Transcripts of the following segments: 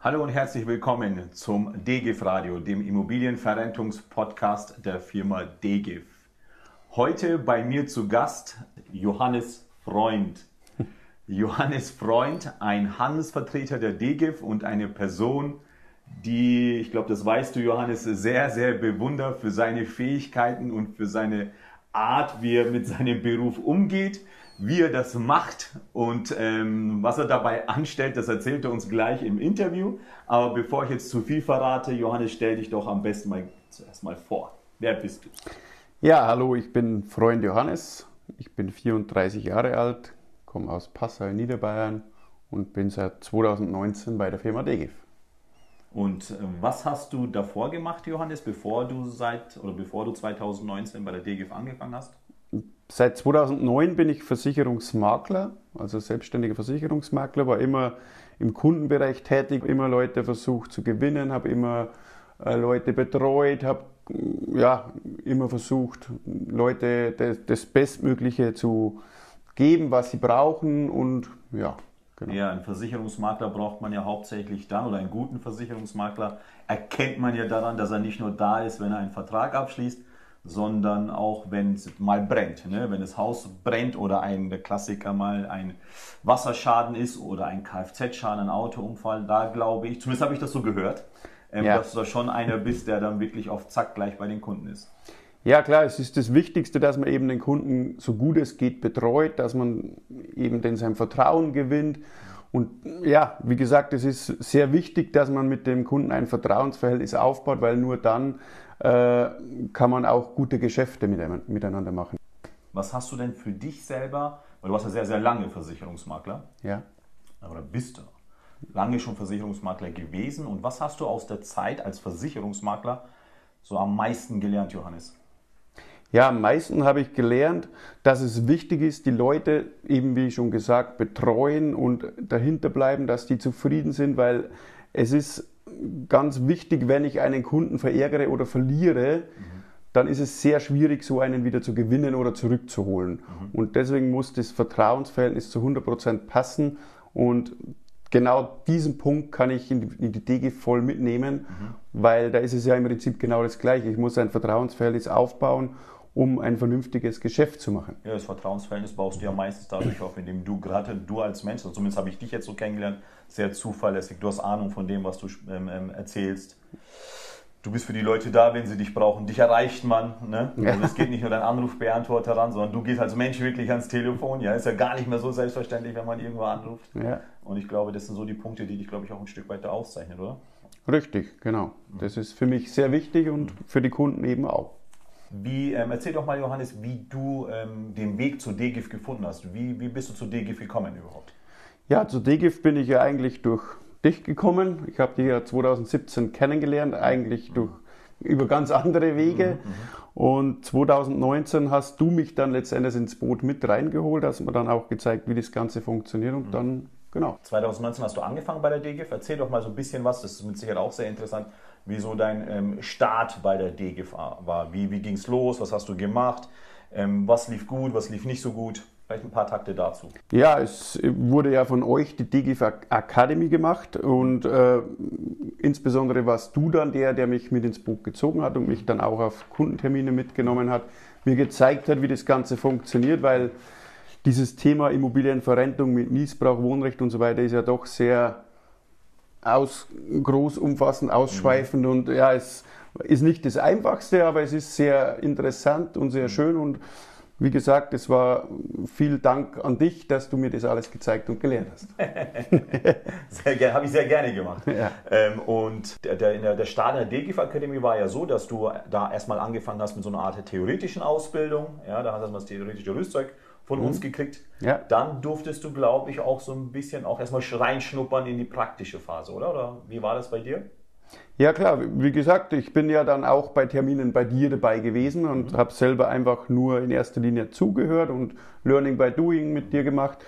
Hallo und herzlich willkommen zum DGIF Radio, dem Immobilienverrentungspodcast der Firma DGIF. Heute bei mir zu Gast Johannes Freund. Johannes Freund, ein Handelsvertreter der DGIF und eine Person, die, ich glaube, das weißt du, Johannes, sehr, sehr bewundert für seine Fähigkeiten und für seine Art, wie er mit seinem Beruf umgeht, wie er das macht und ähm, was er dabei anstellt, das erzählt er uns gleich im Interview. Aber bevor ich jetzt zu viel verrate, Johannes, stell dich doch am besten mal zuerst mal vor. Wer bist du? Ja, hallo, ich bin Freund Johannes. Ich bin 34 Jahre alt, komme aus Passau in Niederbayern und bin seit 2019 bei der Firma DGIF. Und äh, was hast du davor gemacht, Johannes, bevor du seit oder bevor du 2019 bei der DGIF angefangen hast? Seit 2009 bin ich Versicherungsmakler, also selbstständiger Versicherungsmakler, war immer im Kundenbereich tätig, immer Leute versucht zu gewinnen, habe immer äh, Leute betreut, habe ja, immer versucht, Leute das, das Bestmögliche zu geben, was sie brauchen und ja, Genau. Ja, einen Versicherungsmakler braucht man ja hauptsächlich dann, oder einen guten Versicherungsmakler erkennt man ja daran, dass er nicht nur da ist, wenn er einen Vertrag abschließt, sondern auch, wenn es mal brennt. Ne? Wenn das Haus brennt oder ein der Klassiker mal ein Wasserschaden ist oder ein Kfz-Schaden, ein Autounfall, da glaube ich, zumindest habe ich das so gehört, ähm, ja. dass du da schon einer bist, der dann wirklich auf Zack gleich bei den Kunden ist. Ja, klar, es ist das Wichtigste, dass man eben den Kunden so gut es geht betreut, dass man eben den sein Vertrauen gewinnt. Und ja, wie gesagt, es ist sehr wichtig, dass man mit dem Kunden ein Vertrauensverhältnis aufbaut, weil nur dann kann man auch gute Geschäfte miteinander machen. Was hast du denn für dich selber, weil du warst ja sehr, sehr lange Versicherungsmakler. Ja. Oder bist du lange schon Versicherungsmakler gewesen. Und was hast du aus der Zeit als Versicherungsmakler so am meisten gelernt, Johannes? Ja, am meisten habe ich gelernt, dass es wichtig ist, die Leute eben, wie schon gesagt, betreuen und dahinter bleiben, dass die zufrieden sind, weil es ist ganz wichtig, wenn ich einen Kunden verärgere oder verliere, mhm. dann ist es sehr schwierig, so einen wieder zu gewinnen oder zurückzuholen. Mhm. Und deswegen muss das Vertrauensverhältnis zu 100% passen und genau diesen Punkt kann ich in die, in die DG voll mitnehmen, mhm. weil da ist es ja im Prinzip genau das Gleiche. Ich muss ein Vertrauensverhältnis aufbauen um ein vernünftiges Geschäft zu machen. Ja, das Vertrauensverhältnis baust du ja meistens dadurch auf, indem du gerade, du als Mensch, also zumindest habe ich dich jetzt so kennengelernt, sehr zuverlässig, du hast Ahnung von dem, was du ähm, ähm, erzählst. Du bist für die Leute da, wenn sie dich brauchen. Dich erreicht man. Ne? Also es geht nicht nur dein Anrufbeantworter ran, sondern du gehst als Mensch wirklich ans Telefon. Ja, ist ja gar nicht mehr so selbstverständlich, wenn man irgendwo anruft. Ja. Und ich glaube, das sind so die Punkte, die dich, glaube ich, auch ein Stück weiter auszeichnen, oder? Richtig, genau. Das ist für mich sehr wichtig und für die Kunden eben auch. Wie, ähm, erzähl doch mal, Johannes, wie du ähm, den Weg zu DGIF gefunden hast. Wie, wie bist du zu DGIF gekommen überhaupt? Ja, zu DGIF bin ich ja eigentlich durch dich gekommen. Ich habe dich ja 2017 kennengelernt, eigentlich durch, über ganz andere Wege. Mhm, mhm, und 2019 hast du mich dann letztendlich ins Boot mit reingeholt, hast mir dann auch gezeigt, wie das Ganze funktioniert und mhm. dann, genau. 2019 hast du angefangen bei der DGIF. Erzähl doch mal so ein bisschen was, das ist mit Sicherheit auch sehr interessant wie so dein ähm, Start bei der DGF war. Wie, wie ging es los? Was hast du gemacht? Ähm, was lief gut? Was lief nicht so gut? Vielleicht ein paar Takte dazu. Ja, es wurde ja von euch die DGF Academy gemacht und äh, insbesondere warst du dann der, der mich mit ins Buch gezogen hat und mich dann auch auf Kundentermine mitgenommen hat, mir gezeigt hat, wie das Ganze funktioniert, weil dieses Thema Immobilienverrentung mit Niesbrauch, Wohnrecht und so weiter ist ja doch sehr aus, groß, umfassend, ausschweifend mhm. und ja, es ist nicht das Einfachste, aber es ist sehr interessant und sehr mhm. schön und wie gesagt, es war viel Dank an dich, dass du mir das alles gezeigt und gelernt hast. sehr gerne, habe ich sehr gerne gemacht. Ja. Ähm, und der, der, der Start in der DGIF Akademie war ja so, dass du da erstmal angefangen hast mit so einer Art theoretischen Ausbildung. Ja, da hast du erstmal das theoretische Rüstzeug von mhm. uns gekriegt. Ja. Dann durftest du, glaube ich, auch so ein bisschen auch erstmal reinschnuppern in die praktische Phase, oder? Oder wie war das bei dir? Ja klar, wie gesagt, ich bin ja dann auch bei Terminen bei dir dabei gewesen und mhm. habe selber einfach nur in erster Linie zugehört und Learning by Doing mit dir gemacht.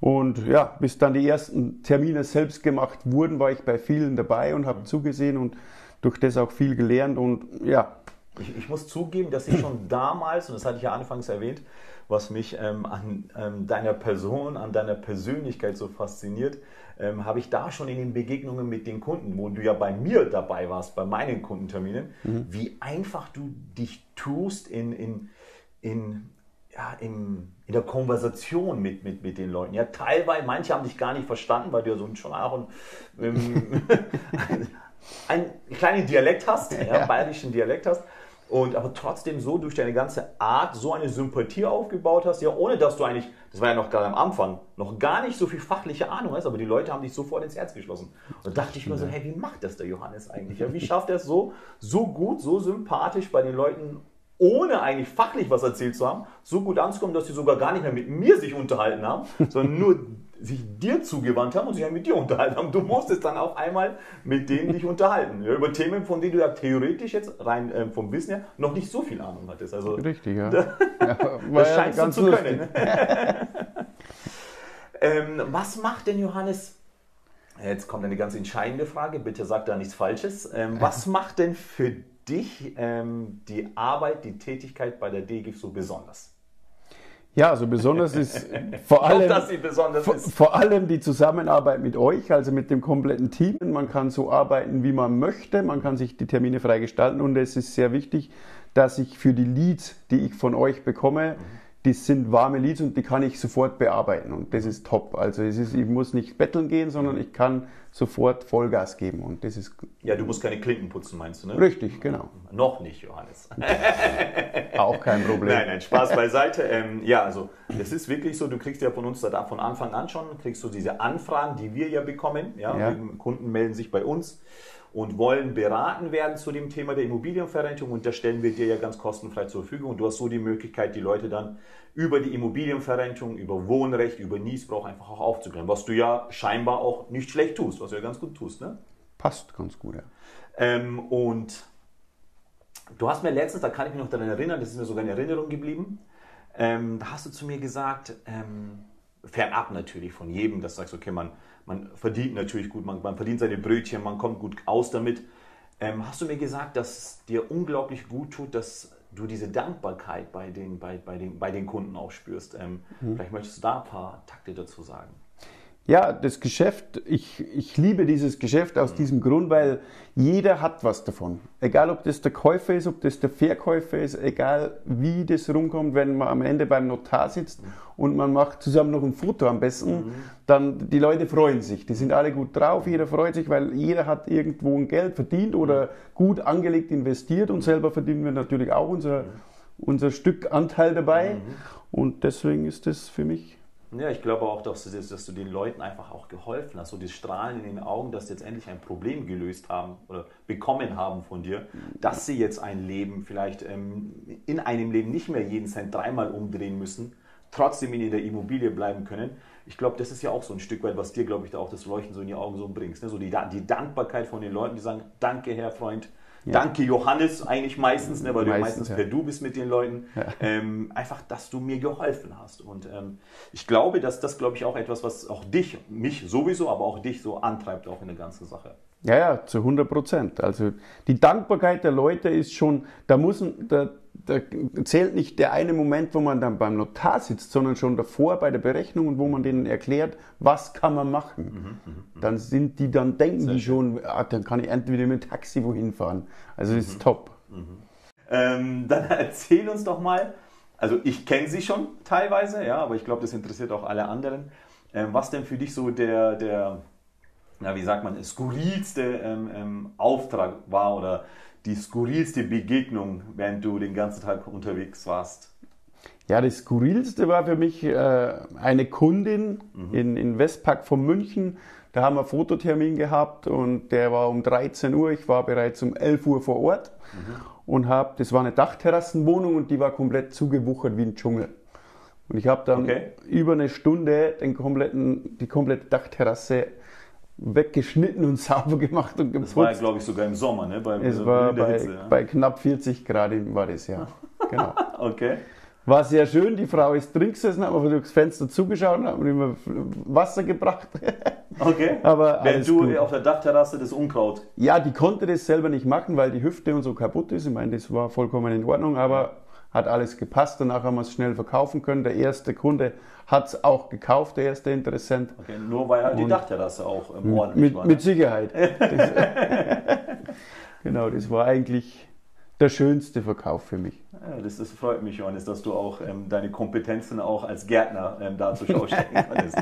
Und ja, bis dann die ersten Termine selbst gemacht wurden, war ich bei vielen dabei und habe mhm. zugesehen und durch das auch viel gelernt. Und ja, Ich, ich, muss zugeben, dass ich schon damals, und das hatte ich ja anfangs erwähnt, was mich ähm, an ähm, deiner Person, an deiner Persönlichkeit so fasziniert, ähm, habe ich da schon in den Begegnungen mit den Kunden, wo du ja bei mir dabei warst, bei meinen Kundenterminen, mhm. wie einfach du dich tust in, in, in, ja, in, in der Konversation mit, mit, mit den Leuten. Ja, teilweise, manche haben dich gar nicht verstanden, weil du ja so schon auch ein, einen kleinen Dialekt hast, ja, ja. bayerischen Dialekt hast und aber trotzdem so durch deine ganze Art so eine Sympathie aufgebaut hast, ja, ohne dass du eigentlich, das war ja noch gerade am Anfang, noch gar nicht so viel fachliche Ahnung hast, aber die Leute haben dich sofort ins Herz geschlossen. Und da dachte ich mir so, hey, wie macht das der Johannes eigentlich? Ja, wie schafft er es so, so gut, so sympathisch bei den Leuten ohne eigentlich fachlich was erzählt zu haben, so gut anzukommen, dass sie sogar gar nicht mehr mit mir sich unterhalten haben, sondern nur sich dir zugewandt haben und sich mit dir unterhalten haben. Du musstest dann auf einmal mit denen dich unterhalten. Ja, über Themen, von denen du ja theoretisch jetzt rein äh, vom Wissen her noch nicht so viel Ahnung hattest. Also, Richtig, ja. Da, ja das scheinst ja du zu können. ähm, was macht denn Johannes? Jetzt kommt eine ganz entscheidende Frage, bitte sag da nichts Falsches. Ähm, was macht denn für dich ähm, die Arbeit, die Tätigkeit bei der DGIF so besonders? Ja, also besonders ist vor allem, besonders vor, ist. vor allem die Zusammenarbeit mit euch, also mit dem kompletten Team. Man kann so arbeiten, wie man möchte. Man kann sich die Termine frei gestalten und es ist sehr wichtig, dass ich für die Leads, die ich von euch bekomme, mhm das sind warme Leads und die kann ich sofort bearbeiten und das ist top. Also es ist, ich muss nicht betteln gehen, sondern ich kann sofort Vollgas geben und das ist... Ja, du musst keine Klinken putzen, meinst du, ne? Richtig, genau. Noch nicht, Johannes. Auch kein Problem. Nein, nein, Spaß beiseite. Ähm, ja, also es ist wirklich so, du kriegst ja von uns da von Anfang an schon, kriegst du diese Anfragen, die wir ja bekommen. Ja, ja. Kunden melden sich bei uns und wollen beraten werden zu dem Thema der Immobilienverrentung und das stellen wir dir ja ganz kostenfrei zur Verfügung und du hast so die Möglichkeit, die Leute dann über die Immobilienverrentung, über Wohnrecht, über Niesbrauch einfach auch aufzuklären, was du ja scheinbar auch nicht schlecht tust, was du ja ganz gut tust. Ne? Passt ganz gut, ja. Ähm, und du hast mir letztens, da kann ich mich noch daran erinnern, das ist mir sogar in Erinnerung geblieben, ähm, da hast du zu mir gesagt, ähm, fernab natürlich von jedem, dass du sagst, okay, man man verdient natürlich gut, man, man verdient seine Brötchen, man kommt gut aus damit. Ähm, hast du mir gesagt, dass es dir unglaublich gut tut, dass du diese Dankbarkeit bei den, bei, bei den, bei den Kunden auch spürst? Ähm, mhm. Vielleicht möchtest du da ein paar Takte dazu sagen. Ja, das Geschäft, ich, ich liebe dieses Geschäft aus mhm. diesem Grund, weil jeder hat was davon. Egal, ob das der Käufer ist, ob das der Verkäufer ist, egal wie das rumkommt, wenn man am Ende beim Notar sitzt mhm. und man macht zusammen noch ein Foto am besten, mhm. dann die Leute freuen sich. Die sind alle gut drauf, jeder freut sich, weil jeder hat irgendwo ein Geld verdient oder gut angelegt investiert und selber verdienen wir natürlich auch unser, unser Stück Anteil dabei. Und deswegen ist das für mich ja, ich glaube auch, dass du, dass du, den Leuten einfach auch geholfen hast. So die Strahlen in den Augen, dass sie jetzt endlich ein Problem gelöst haben oder bekommen haben von dir, dass sie jetzt ein Leben vielleicht ähm, in einem Leben nicht mehr jeden Cent dreimal umdrehen müssen, trotzdem in der Immobilie bleiben können. Ich glaube, das ist ja auch so ein Stück weit, was dir, glaube ich, da auch das Leuchten so in die Augen so bringst. Ne? So die, die Dankbarkeit von den Leuten, die sagen, danke, Herr Freund, ja. Danke Johannes eigentlich meistens, ne, weil meistens, du meistens ja. per Du bist mit den Leuten. Ja. Ähm, einfach, dass du mir geholfen hast. Und ähm, ich glaube, dass das, glaube ich, auch etwas, was auch dich, mich sowieso, aber auch dich so antreibt, auch in der ganzen Sache. Ja, ja, zu 100 Prozent. Also die Dankbarkeit der Leute ist schon, da muss, da, da zählt nicht der eine Moment, wo man dann beim Notar sitzt, sondern schon davor bei der Berechnung und wo man denen erklärt, was kann man machen. Mhm, mhm, mhm. dann sind die, dann denken Sehr die schon, ah, dann kann ich entweder mit dem Taxi wohin fahren. Also mhm. ist top. Mhm. Ähm, dann erzähl uns doch mal, also ich kenne sie schon teilweise, ja, aber ich glaube, das interessiert auch alle anderen. Ähm, was denn für dich so der, der na, wie sagt man, skurrilste ähm, ähm, Auftrag war oder die skurrilste Begegnung, während du den ganzen Tag unterwegs warst? Ja, das Skurrilste war für mich äh, eine Kundin mhm. in, in Westpark von München. Da haben wir einen Fototermin gehabt und der war um 13 Uhr. Ich war bereits um 11 Uhr vor Ort mhm. und habe, das war eine Dachterrassenwohnung und die war komplett zugewuchert wie ein Dschungel. Und ich habe dann okay. über eine Stunde den kompletten, die komplette Dachterrasse weggeschnitten und sauber gemacht und geputzt. Das war ja, glaube ich, sogar im Sommer, ne? Bei, es war bei, Hitze, ja? bei, knapp 40 Grad war das, ja. genau. okay. war sehr schön. Die Frau ist drin gesessen, hat mir durchs Fenster zugeschaut und hat mir immer Wasser gebracht. Okay. Aber Wenn alles du gut. auf der Dachterrasse das Unkraut. Ja, die konnte das selber nicht machen, weil die Hüfte und so kaputt ist. Ich meine, das war vollkommen in Ordnung, aber hat alles gepasst. Danach haben wir es schnell verkaufen können. Der erste Kunde hat es auch gekauft, der erste Interessent. Okay, nur weil halt die Dachterrasse auch ähm, ordentlich Mit, war. mit? Sicherheit. Das, genau, das war eigentlich der schönste Verkauf für mich. Ja, das, das freut mich, Johannes, dass du auch ähm, deine Kompetenzen auch als Gärtner ähm, da zur Schau stellen konntest.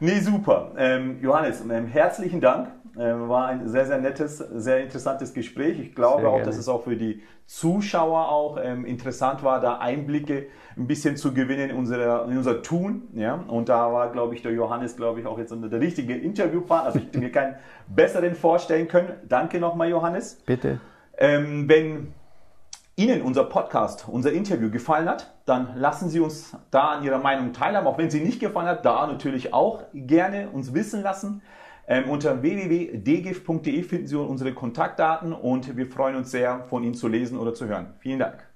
Nee, super. Ähm, Johannes, ähm, herzlichen Dank. Ähm, war ein sehr, sehr nettes, sehr interessantes Gespräch. Ich glaube auch, dass es auch für die Zuschauer auch ähm, interessant war, da Einblicke ein bisschen zu gewinnen in, unsere, in unser Tun. Ja? Und da war, glaube ich, der Johannes, glaube ich, auch jetzt der richtige Interviewpartner. Also ich hätte mir keinen besseren vorstellen können. Danke nochmal, Johannes. Bitte. Ähm, wenn Ihnen unser Podcast, unser Interview gefallen hat, dann lassen Sie uns da an Ihrer Meinung teilhaben. Auch wenn sie nicht gefallen hat, da natürlich auch gerne uns wissen lassen. Ähm, unter www.dgif.de finden Sie unsere Kontaktdaten und wir freuen uns sehr, von Ihnen zu lesen oder zu hören. Vielen Dank.